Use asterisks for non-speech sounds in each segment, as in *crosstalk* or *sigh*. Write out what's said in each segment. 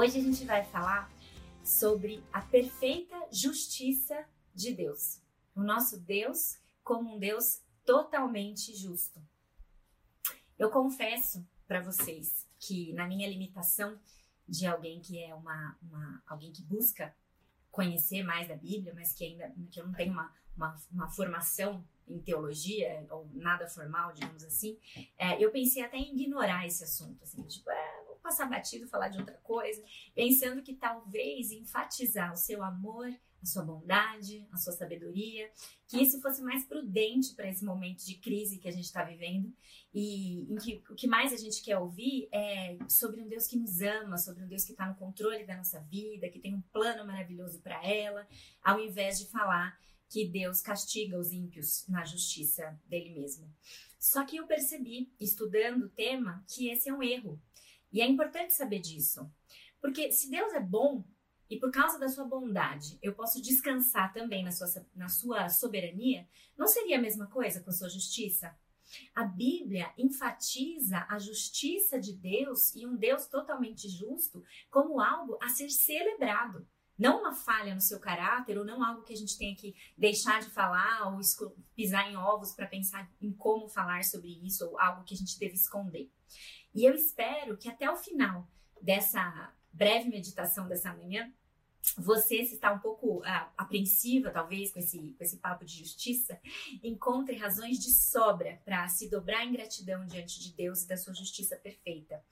Hoje a gente vai falar sobre a perfeita justiça de Deus. O nosso Deus como um Deus totalmente justo. Eu confesso para vocês que na minha limitação de alguém que é uma, uma, alguém que busca conhecer mais da Bíblia, mas que ainda que eu não tenho uma, uma, uma formação em teologia ou nada formal, digamos assim, é, eu pensei até em ignorar esse assunto, assim, tipo, é, passar batido, falar de outra coisa, pensando que talvez enfatizar o seu amor, a sua bondade, a sua sabedoria, que isso fosse mais prudente para esse momento de crise que a gente está vivendo e em que o que mais a gente quer ouvir é sobre um Deus que nos ama, sobre um Deus que está no controle da nossa vida, que tem um plano maravilhoso para ela, ao invés de falar que Deus castiga os ímpios na justiça dele mesmo. Só que eu percebi, estudando o tema, que esse é um erro. E é importante saber disso. Porque se Deus é bom e por causa da sua bondade eu posso descansar também na sua, na sua soberania, não seria a mesma coisa com a sua justiça? A Bíblia enfatiza a justiça de Deus e um Deus totalmente justo como algo a ser celebrado. Não uma falha no seu caráter, ou não algo que a gente tenha que deixar de falar, ou pisar em ovos para pensar em como falar sobre isso, ou algo que a gente deve esconder. E eu espero que até o final dessa breve meditação dessa manhã, você, se está um pouco ah, apreensiva, talvez, com esse, com esse papo de justiça, encontre razões de sobra para se dobrar em gratidão diante de Deus e da sua justiça perfeita.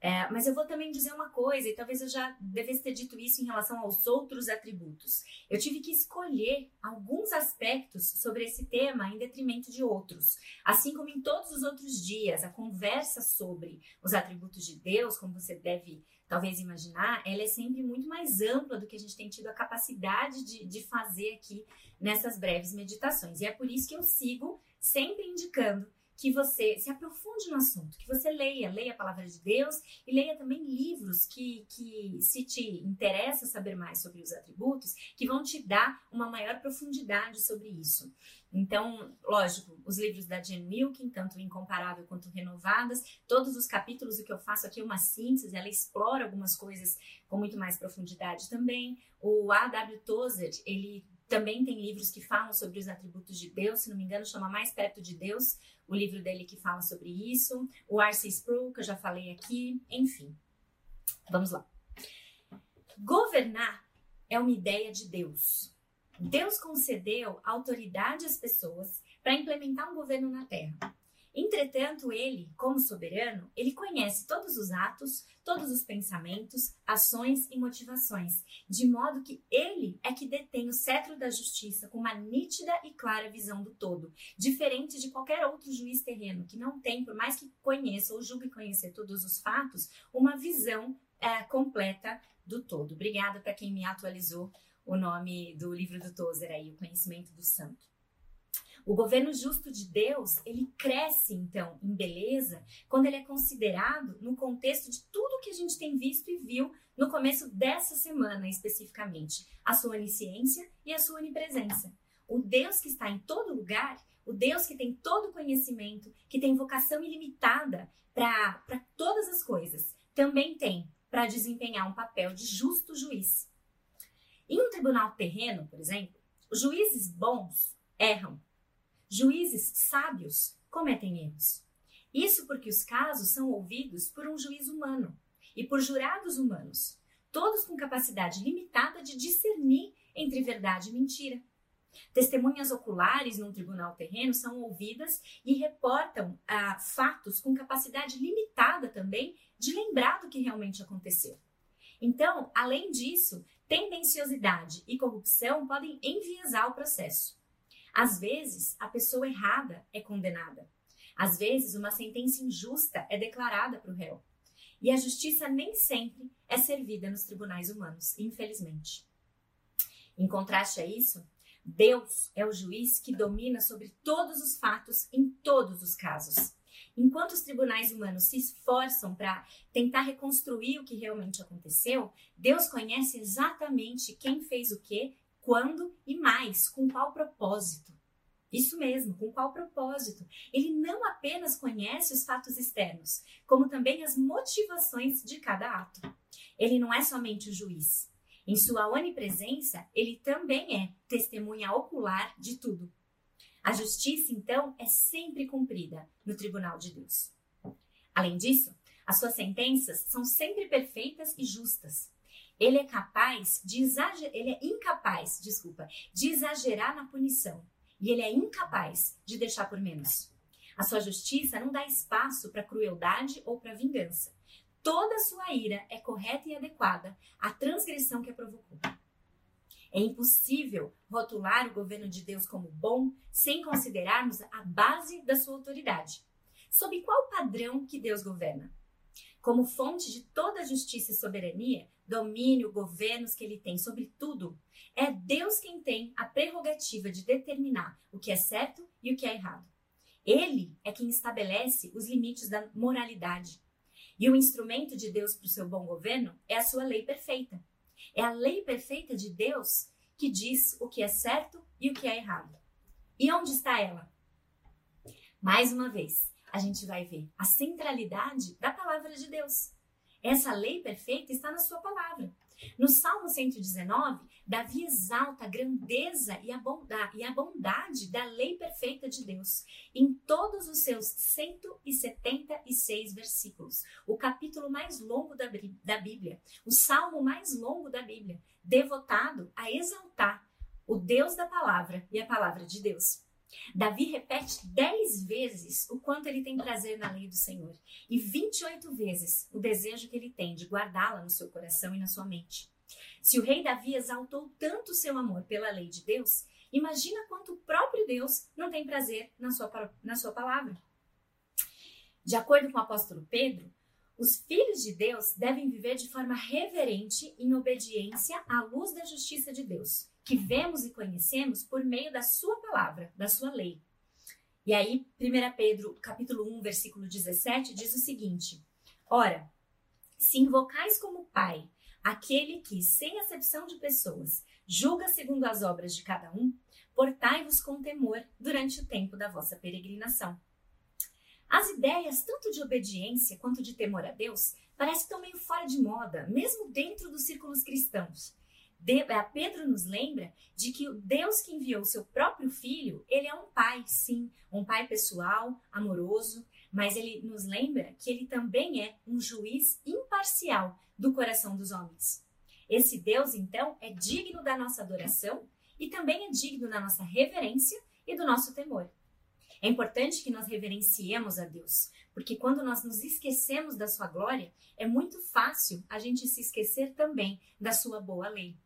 É, mas eu vou também dizer uma coisa, e talvez eu já devesse ter dito isso em relação aos outros atributos. Eu tive que escolher alguns aspectos sobre esse tema em detrimento de outros. Assim como em todos os outros dias, a conversa sobre os atributos de Deus, como você deve talvez imaginar, ela é sempre muito mais ampla do que a gente tem tido a capacidade de, de fazer aqui nessas breves meditações. E é por isso que eu sigo sempre indicando que você se aprofunde no assunto, que você leia, leia a palavra de Deus e leia também livros que, que se te interessa saber mais sobre os atributos, que vão te dar uma maior profundidade sobre isso. Então, lógico, os livros da Jen Milkin, tanto Incomparável quanto Renovadas, todos os capítulos, o que eu faço aqui é uma síntese, ela explora algumas coisas com muito mais profundidade também. O A.W. Tozer, ele também tem livros que falam sobre os atributos de Deus, se não me engano, chama Mais Perto de Deus, o livro dele que fala sobre isso. O R.C. Sproul, que eu já falei aqui, enfim. Vamos lá. Governar é uma ideia de Deus. Deus concedeu autoridade às pessoas para implementar um governo na Terra. Entretanto, ele, como soberano, ele conhece todos os atos, todos os pensamentos, ações e motivações, de modo que ele é que detém o cetro da justiça com uma nítida e clara visão do todo, diferente de qualquer outro juiz terreno que não tem, por mais que conheça ou julgue conhecer todos os fatos, uma visão é, completa do todo. Obrigada para quem me atualizou o nome do livro do Tozer aí, O Conhecimento do Santo. O governo justo de Deus, ele cresce então em beleza quando ele é considerado no contexto de tudo que a gente tem visto e viu no começo dessa semana especificamente, a sua onisciência e a sua onipresença. O Deus que está em todo lugar, o Deus que tem todo conhecimento, que tem vocação ilimitada para todas as coisas, também tem para desempenhar um papel de justo juiz. Em um tribunal terreno, por exemplo, os juízes bons erram Juízes sábios cometem erros. Isso porque os casos são ouvidos por um juiz humano e por jurados humanos, todos com capacidade limitada de discernir entre verdade e mentira. Testemunhas oculares num tribunal terreno são ouvidas e reportam ah, fatos com capacidade limitada também de lembrar do que realmente aconteceu. Então, além disso, tendenciosidade e corrupção podem enviesar o processo. Às vezes, a pessoa errada é condenada. Às vezes, uma sentença injusta é declarada para o réu. E a justiça nem sempre é servida nos tribunais humanos, infelizmente. Em contraste a isso, Deus é o juiz que domina sobre todos os fatos em todos os casos. Enquanto os tribunais humanos se esforçam para tentar reconstruir o que realmente aconteceu, Deus conhece exatamente quem fez o que, quando e mais, com qual propósito. Isso mesmo, com qual propósito? Ele não apenas conhece os fatos externos, como também as motivações de cada ato. Ele não é somente o juiz. Em sua onipresença, ele também é testemunha ocular de tudo. A justiça, então, é sempre cumprida no tribunal de Deus. Além disso, as suas sentenças são sempre perfeitas e justas. Ele é capaz de exagerar, ele é incapaz, desculpa, de exagerar na punição e ele é incapaz de deixar por menos. A sua justiça não dá espaço para crueldade ou para vingança. Toda sua ira é correta e adequada à transgressão que a provocou. É impossível rotular o governo de Deus como bom sem considerarmos a base da sua autoridade. Sob qual padrão que Deus governa? Como fonte de toda justiça e soberania, domínio, governos que ele tem sobre tudo, é Deus quem tem a prerrogativa de determinar o que é certo e o que é errado. Ele é quem estabelece os limites da moralidade. E o instrumento de Deus para o seu bom governo é a sua lei perfeita. É a lei perfeita de Deus que diz o que é certo e o que é errado. E onde está ela? Mais uma vez, a gente vai ver a centralidade da palavra de Deus. Essa lei perfeita está na sua palavra. No Salmo 119, Davi exalta a grandeza e a, bondade, e a bondade da lei perfeita de Deus em todos os seus 176 versículos. O capítulo mais longo da, da Bíblia, o salmo mais longo da Bíblia, devotado a exaltar o Deus da palavra e a palavra de Deus. Davi repete dez vezes o quanto ele tem prazer na lei do Senhor e 28 vezes o desejo que ele tem de guardá-la no seu coração e na sua mente. Se o rei Davi exaltou tanto seu amor pela lei de Deus, imagina quanto o próprio Deus não tem prazer na sua, na sua palavra. De acordo com o apóstolo Pedro, os filhos de Deus devem viver de forma reverente em obediência à luz da justiça de Deus que vemos e conhecemos por meio da sua palavra, da sua lei. E aí, 1 Pedro, capítulo 1, versículo 17, diz o seguinte: Ora, se invocais como Pai aquele que, sem acepção de pessoas, julga segundo as obras de cada um, portai-vos com temor durante o tempo da vossa peregrinação. As ideias, tanto de obediência quanto de temor a Deus, parecem tão meio fora de moda, mesmo dentro dos círculos cristãos. De, Pedro nos lembra de que o Deus que enviou seu próprio filho, ele é um pai, sim, um pai pessoal, amoroso, mas ele nos lembra que ele também é um juiz imparcial do coração dos homens. Esse Deus, então, é digno da nossa adoração e também é digno da nossa reverência e do nosso temor. É importante que nós reverenciemos a Deus, porque quando nós nos esquecemos da sua glória, é muito fácil a gente se esquecer também da sua boa lei.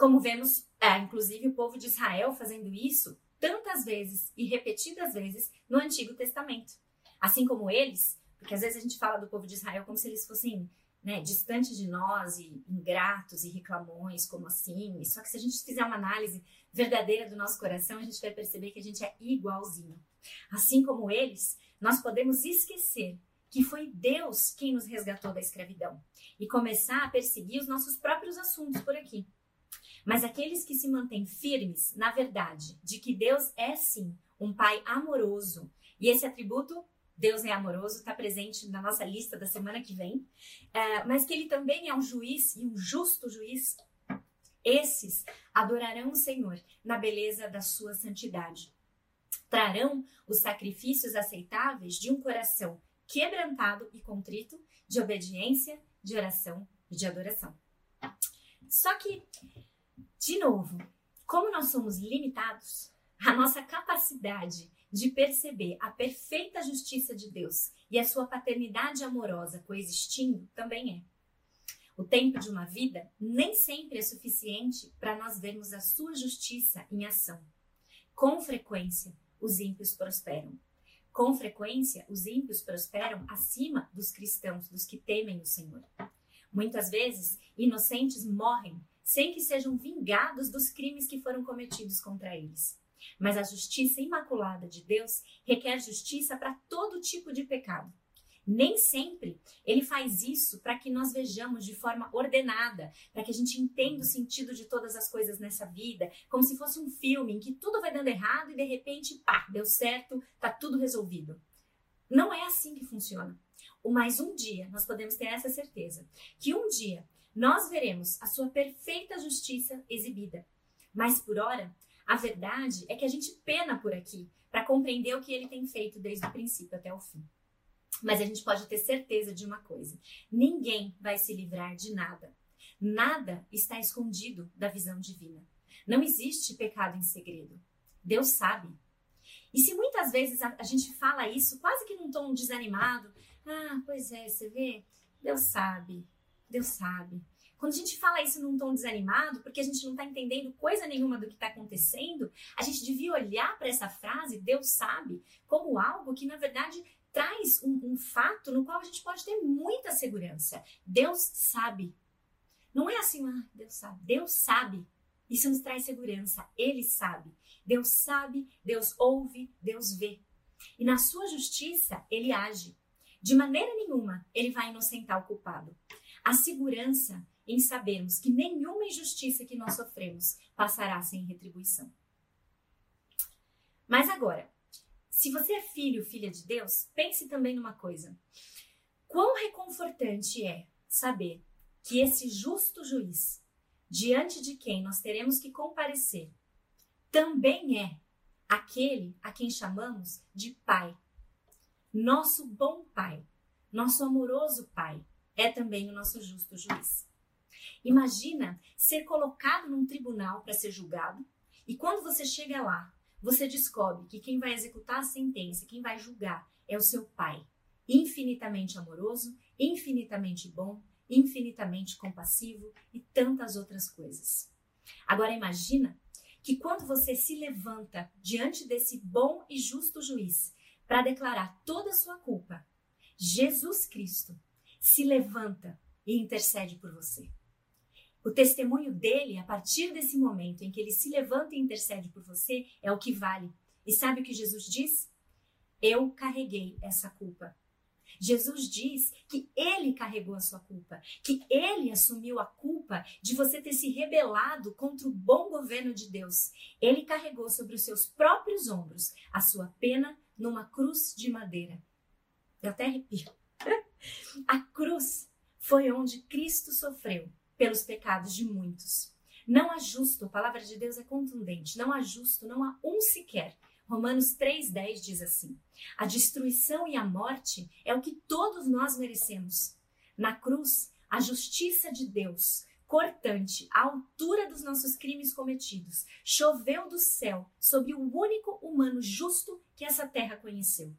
Como vemos, é, inclusive, o povo de Israel fazendo isso tantas vezes e repetidas vezes no Antigo Testamento. Assim como eles, porque às vezes a gente fala do povo de Israel como se eles fossem né, distantes de nós e ingratos e reclamões, como assim. Só que se a gente fizer uma análise verdadeira do nosso coração, a gente vai perceber que a gente é igualzinho. Assim como eles, nós podemos esquecer que foi Deus quem nos resgatou da escravidão e começar a perseguir os nossos próprios assuntos por aqui. Mas aqueles que se mantêm firmes na verdade de que Deus é sim um Pai amoroso, e esse atributo, Deus é amoroso, está presente na nossa lista da semana que vem, uh, mas que Ele também é um juiz e um justo juiz, esses adorarão o Senhor na beleza da sua santidade. Trarão os sacrifícios aceitáveis de um coração quebrantado e contrito, de obediência, de oração e de adoração. Só que de novo, como nós somos limitados, a nossa capacidade de perceber a perfeita justiça de Deus e a sua paternidade amorosa coexistindo também é. O tempo de uma vida nem sempre é suficiente para nós vermos a sua justiça em ação. Com frequência, os ímpios prosperam. Com frequência, os ímpios prosperam acima dos cristãos, dos que temem o Senhor. Muitas vezes, inocentes morrem sem que sejam vingados dos crimes que foram cometidos contra eles. Mas a justiça imaculada de Deus requer justiça para todo tipo de pecado. Nem sempre ele faz isso para que nós vejamos de forma ordenada, para que a gente entenda o sentido de todas as coisas nessa vida, como se fosse um filme em que tudo vai dando errado e de repente, pá, deu certo, tá tudo resolvido. Não é assim que funciona. Mas um dia nós podemos ter essa certeza que um dia nós veremos a sua perfeita justiça exibida. Mas por hora, a verdade é que a gente pena por aqui para compreender o que ele tem feito desde o princípio até o fim. Mas a gente pode ter certeza de uma coisa: ninguém vai se livrar de nada. Nada está escondido da visão divina. Não existe pecado em segredo. Deus sabe. E se muitas vezes a, a gente fala isso quase que num tom desanimado, ah, pois é, você vê, Deus sabe, Deus sabe. Quando a gente fala isso num tom desanimado, porque a gente não está entendendo coisa nenhuma do que está acontecendo, a gente devia olhar para essa frase, Deus sabe, como algo que na verdade traz um, um fato no qual a gente pode ter muita segurança. Deus sabe. Não é assim, ah, Deus sabe. Deus sabe. Isso nos traz segurança. Ele sabe. Deus sabe, Deus ouve, Deus vê. E na sua justiça, ele age. De maneira nenhuma ele vai inocentar o culpado. A segurança em sabermos que nenhuma injustiça que nós sofremos passará sem retribuição. Mas agora, se você é filho, filha de Deus, pense também numa coisa. Quão reconfortante é saber que esse justo juiz, diante de quem nós teremos que comparecer, também é aquele a quem chamamos de Pai. Nosso bom Pai, nosso amoroso Pai, é também o nosso justo juiz. Imagina ser colocado num tribunal para ser julgado e quando você chega lá, você descobre que quem vai executar a sentença, quem vai julgar, é o seu pai, infinitamente amoroso, infinitamente bom, infinitamente compassivo e tantas outras coisas. Agora imagina que quando você se levanta diante desse bom e justo juiz para declarar toda a sua culpa, Jesus Cristo se levanta e intercede por você. O testemunho dele, a partir desse momento em que ele se levanta e intercede por você, é o que vale. E sabe o que Jesus diz? Eu carreguei essa culpa. Jesus diz que ele carregou a sua culpa, que ele assumiu a culpa de você ter se rebelado contra o bom governo de Deus. Ele carregou sobre os seus próprios ombros a sua pena numa cruz de madeira. Eu até arrepio. A cruz foi onde Cristo sofreu pelos pecados de muitos. Não há justo, a palavra de Deus é contundente, não há justo, não há um sequer. Romanos 3,10 diz assim: A destruição e a morte é o que todos nós merecemos. Na cruz, a justiça de Deus, cortante, à altura dos nossos crimes cometidos, choveu do céu sobre o único humano justo que essa terra conheceu.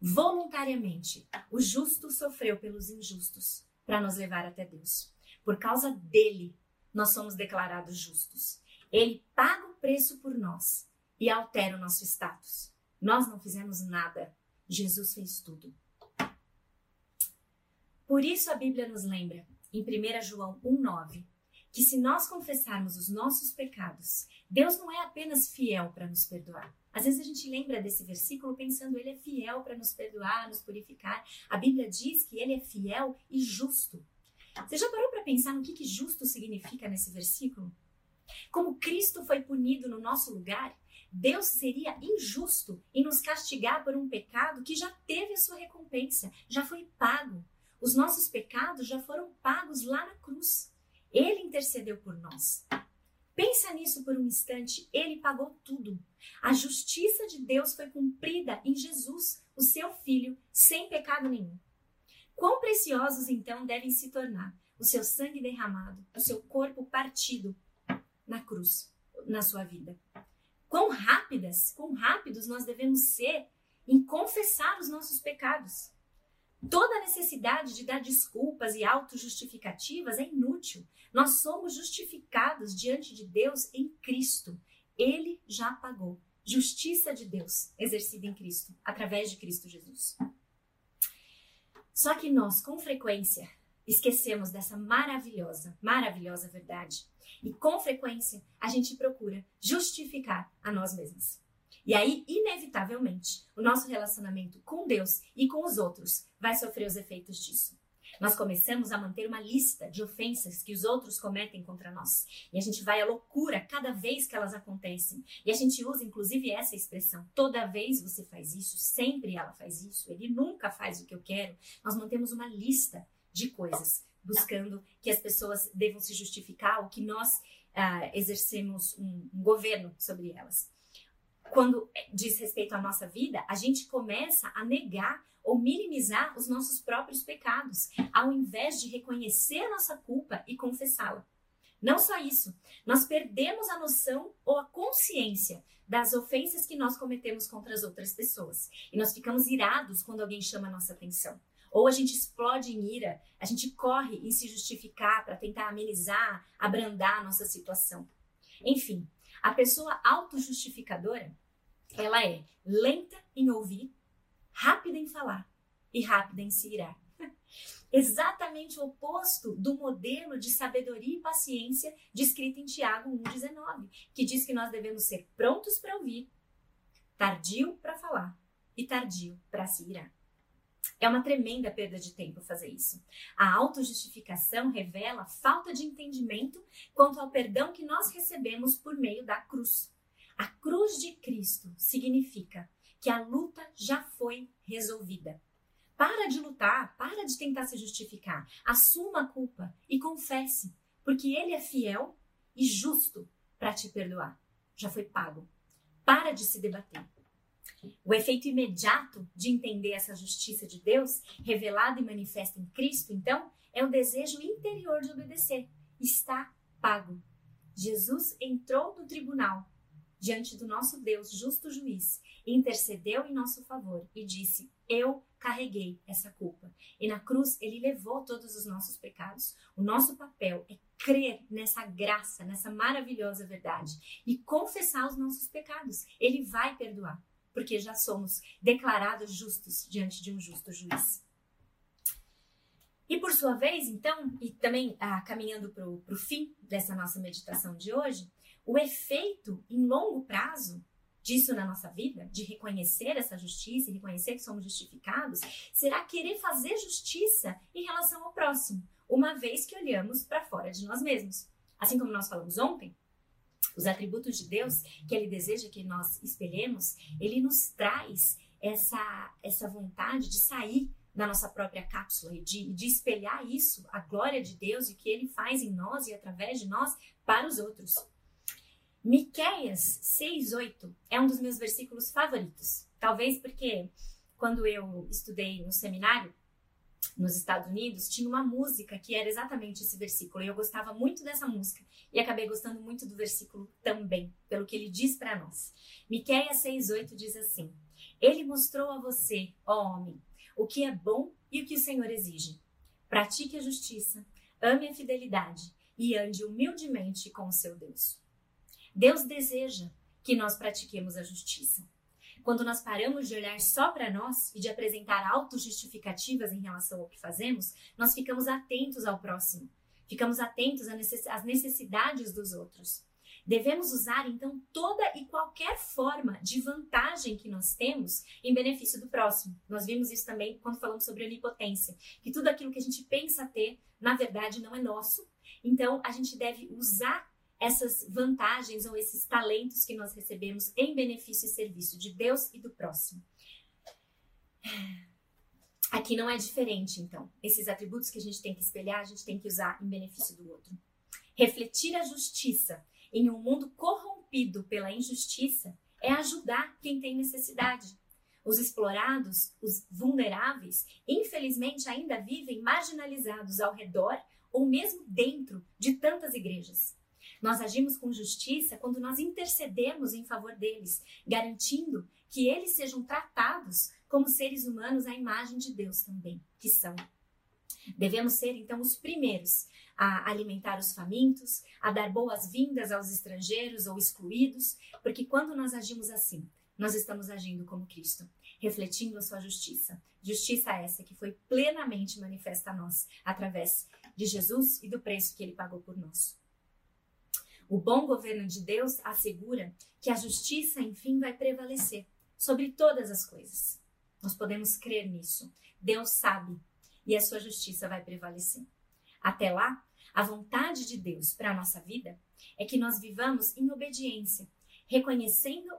Voluntariamente, o justo sofreu pelos injustos para nos levar até Deus. Por causa dele, nós somos declarados justos. Ele paga o preço por nós e altera o nosso status. Nós não fizemos nada, Jesus fez tudo. Por isso a Bíblia nos lembra, em 1 João 1,9, que se nós confessarmos os nossos pecados, Deus não é apenas fiel para nos perdoar. Às vezes a gente lembra desse versículo pensando ele é fiel para nos perdoar, nos purificar. A Bíblia diz que ele é fiel e justo você já parou para pensar no que, que justo significa nesse versículo? Como Cristo foi punido no nosso lugar, Deus seria injusto em nos castigar por um pecado que já teve a sua recompensa, já foi pago. Os nossos pecados já foram pagos lá na cruz. Ele intercedeu por nós. Pensa nisso por um instante, ele pagou tudo. A justiça de Deus foi cumprida em Jesus, o seu filho, sem pecado nenhum. Quão preciosos então devem se tornar o seu sangue derramado, o seu corpo partido na cruz, na sua vida. Quão rápidas, quão rápidos nós devemos ser em confessar os nossos pecados. Toda a necessidade de dar desculpas e autojustificativas é inútil. Nós somos justificados diante de Deus em Cristo. Ele já pagou. justiça de Deus exercida em Cristo, através de Cristo Jesus. Só que nós, com frequência, esquecemos dessa maravilhosa, maravilhosa verdade. E com frequência, a gente procura justificar a nós mesmos. E aí, inevitavelmente, o nosso relacionamento com Deus e com os outros vai sofrer os efeitos disso. Nós começamos a manter uma lista de ofensas que os outros cometem contra nós. E a gente vai à loucura cada vez que elas acontecem. E a gente usa, inclusive, essa expressão: toda vez você faz isso, sempre ela faz isso, ele nunca faz o que eu quero. Nós mantemos uma lista de coisas, buscando que as pessoas devam se justificar ou que nós ah, exercemos um, um governo sobre elas quando diz respeito à nossa vida, a gente começa a negar ou minimizar os nossos próprios pecados, ao invés de reconhecer a nossa culpa e confessá-la. Não só isso, nós perdemos a noção ou a consciência das ofensas que nós cometemos contra as outras pessoas. E nós ficamos irados quando alguém chama a nossa atenção. Ou a gente explode em ira, a gente corre em se justificar para tentar amenizar, abrandar a nossa situação. Enfim, a pessoa autojustificadora, ela é lenta em ouvir, rápida em falar e rápida em se irar. *laughs* Exatamente o oposto do modelo de sabedoria e paciência descrito em Tiago 1,19, que diz que nós devemos ser prontos para ouvir, tardio para falar e tardio para se irar. É uma tremenda perda de tempo fazer isso. A autojustificação revela falta de entendimento quanto ao perdão que nós recebemos por meio da cruz. A cruz de Cristo significa que a luta já foi resolvida. Para de lutar, para de tentar se justificar. Assuma a culpa e confesse, porque Ele é fiel e justo para te perdoar. Já foi pago. Para de se debater. O efeito imediato de entender essa justiça de Deus, revelada e manifesta em Cristo, então, é o desejo interior de obedecer. Está pago. Jesus entrou no tribunal diante do nosso Deus, justo juiz, intercedeu em nosso favor e disse: Eu carreguei essa culpa. E na cruz ele levou todos os nossos pecados. O nosso papel é crer nessa graça, nessa maravilhosa verdade e confessar os nossos pecados. Ele vai perdoar, porque já somos declarados justos diante de um justo juiz. E por sua vez, então, e também ah, caminhando para o fim dessa nossa meditação de hoje, o efeito em longo prazo disso na nossa vida, de reconhecer essa justiça e reconhecer que somos justificados, será querer fazer justiça em relação ao próximo, uma vez que olhamos para fora de nós mesmos. Assim como nós falamos ontem, os atributos de Deus que ele deseja que nós espelhemos, ele nos traz essa, essa vontade de sair da nossa própria cápsula e de, de espelhar isso, a glória de Deus e o que ele faz em nós e através de nós para os outros. Miqueias 6:8 é um dos meus versículos favoritos. Talvez porque quando eu estudei no seminário nos Estados Unidos, tinha uma música que era exatamente esse versículo. E eu gostava muito dessa música e acabei gostando muito do versículo também, pelo que ele diz para nós. Miqueias 6:8 diz assim: Ele mostrou a você, ó homem, o que é bom e o que o Senhor exige. Pratique a justiça, ame a fidelidade e ande humildemente com o seu Deus. Deus deseja que nós pratiquemos a justiça. Quando nós paramos de olhar só para nós e de apresentar autojustificativas em relação ao que fazemos, nós ficamos atentos ao próximo, ficamos atentos às necessidades dos outros. Devemos usar então toda e qualquer forma de vantagem que nós temos em benefício do próximo. Nós vimos isso também quando falamos sobre onipotência, que tudo aquilo que a gente pensa ter, na verdade, não é nosso. Então, a gente deve usar essas vantagens ou esses talentos que nós recebemos em benefício e serviço de Deus e do próximo. Aqui não é diferente, então. Esses atributos que a gente tem que espelhar, a gente tem que usar em benefício do outro. Refletir a justiça em um mundo corrompido pela injustiça é ajudar quem tem necessidade. Os explorados, os vulneráveis, infelizmente ainda vivem marginalizados ao redor ou mesmo dentro de tantas igrejas. Nós agimos com justiça quando nós intercedemos em favor deles, garantindo que eles sejam tratados como seres humanos à imagem de Deus também, que são. Devemos ser, então, os primeiros a alimentar os famintos, a dar boas-vindas aos estrangeiros ou excluídos, porque quando nós agimos assim, nós estamos agindo como Cristo, refletindo a sua justiça. Justiça essa que foi plenamente manifesta a nós através de Jesus e do preço que ele pagou por nós. O bom governo de Deus assegura que a justiça, enfim, vai prevalecer sobre todas as coisas. Nós podemos crer nisso. Deus sabe e a sua justiça vai prevalecer. Até lá, a vontade de Deus para a nossa vida é que nós vivamos em obediência, reconhecendo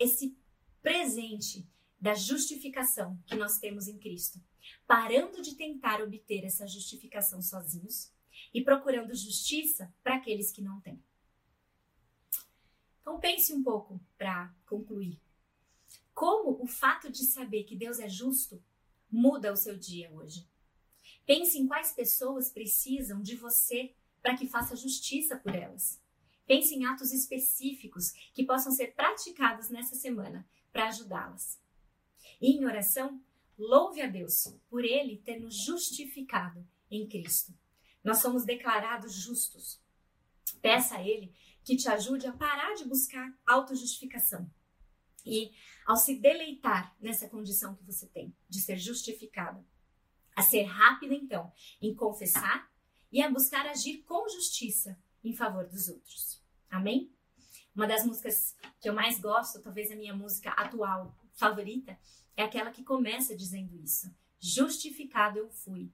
esse presente da justificação que nós temos em Cristo, parando de tentar obter essa justificação sozinhos e procurando justiça para aqueles que não têm. Então pense um pouco para concluir. Como o fato de saber que Deus é justo muda o seu dia hoje? Pense em quais pessoas precisam de você para que faça justiça por elas. Pense em atos específicos que possam ser praticados nessa semana para ajudá-las. E em oração, louve a Deus por Ele ter nos justificado em Cristo. Nós somos declarados justos. Peça a Ele que te ajude a parar de buscar autojustificação e ao se deleitar nessa condição que você tem de ser justificada, a ser rápida então em confessar e a buscar agir com justiça em favor dos outros. Amém? Uma das músicas que eu mais gosto, talvez a minha música atual favorita, é aquela que começa dizendo isso: Justificado eu fui,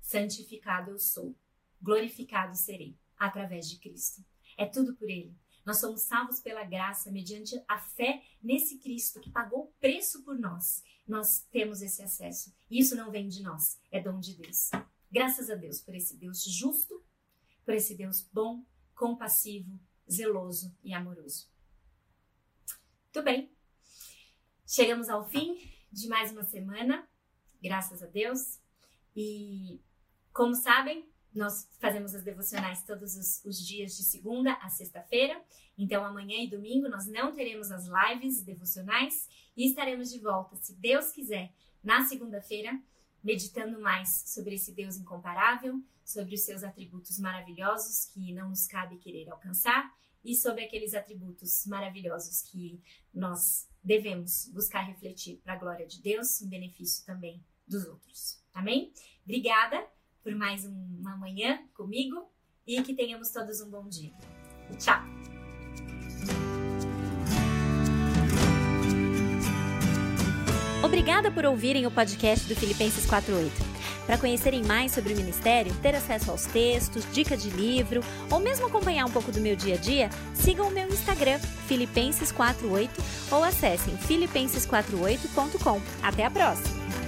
santificado eu sou, glorificado serei através de Cristo. É tudo por Ele. Nós somos salvos pela graça, mediante a fé nesse Cristo que pagou o preço por nós. Nós temos esse acesso. E isso não vem de nós, é dom de Deus. Graças a Deus por esse Deus justo, por esse Deus bom, compassivo, zeloso e amoroso. Muito bem. Chegamos ao fim de mais uma semana, graças a Deus. E como sabem, nós fazemos as devocionais todos os, os dias de segunda a sexta-feira. Então, amanhã e domingo nós não teremos as lives devocionais e estaremos de volta, se Deus quiser, na segunda-feira, meditando mais sobre esse Deus incomparável, sobre os seus atributos maravilhosos que não nos cabe querer alcançar e sobre aqueles atributos maravilhosos que nós devemos buscar refletir para a glória de Deus, em benefício também dos outros. Amém? Obrigada por mais uma manhã comigo e que tenhamos todos um bom dia. Tchau! Obrigada por ouvirem o podcast do Filipenses 48. Para conhecerem mais sobre o ministério, ter acesso aos textos, dica de livro ou mesmo acompanhar um pouco do meu dia a dia, sigam o meu Instagram, Filipenses48 ou acessem filipenses48.com. Até a próxima!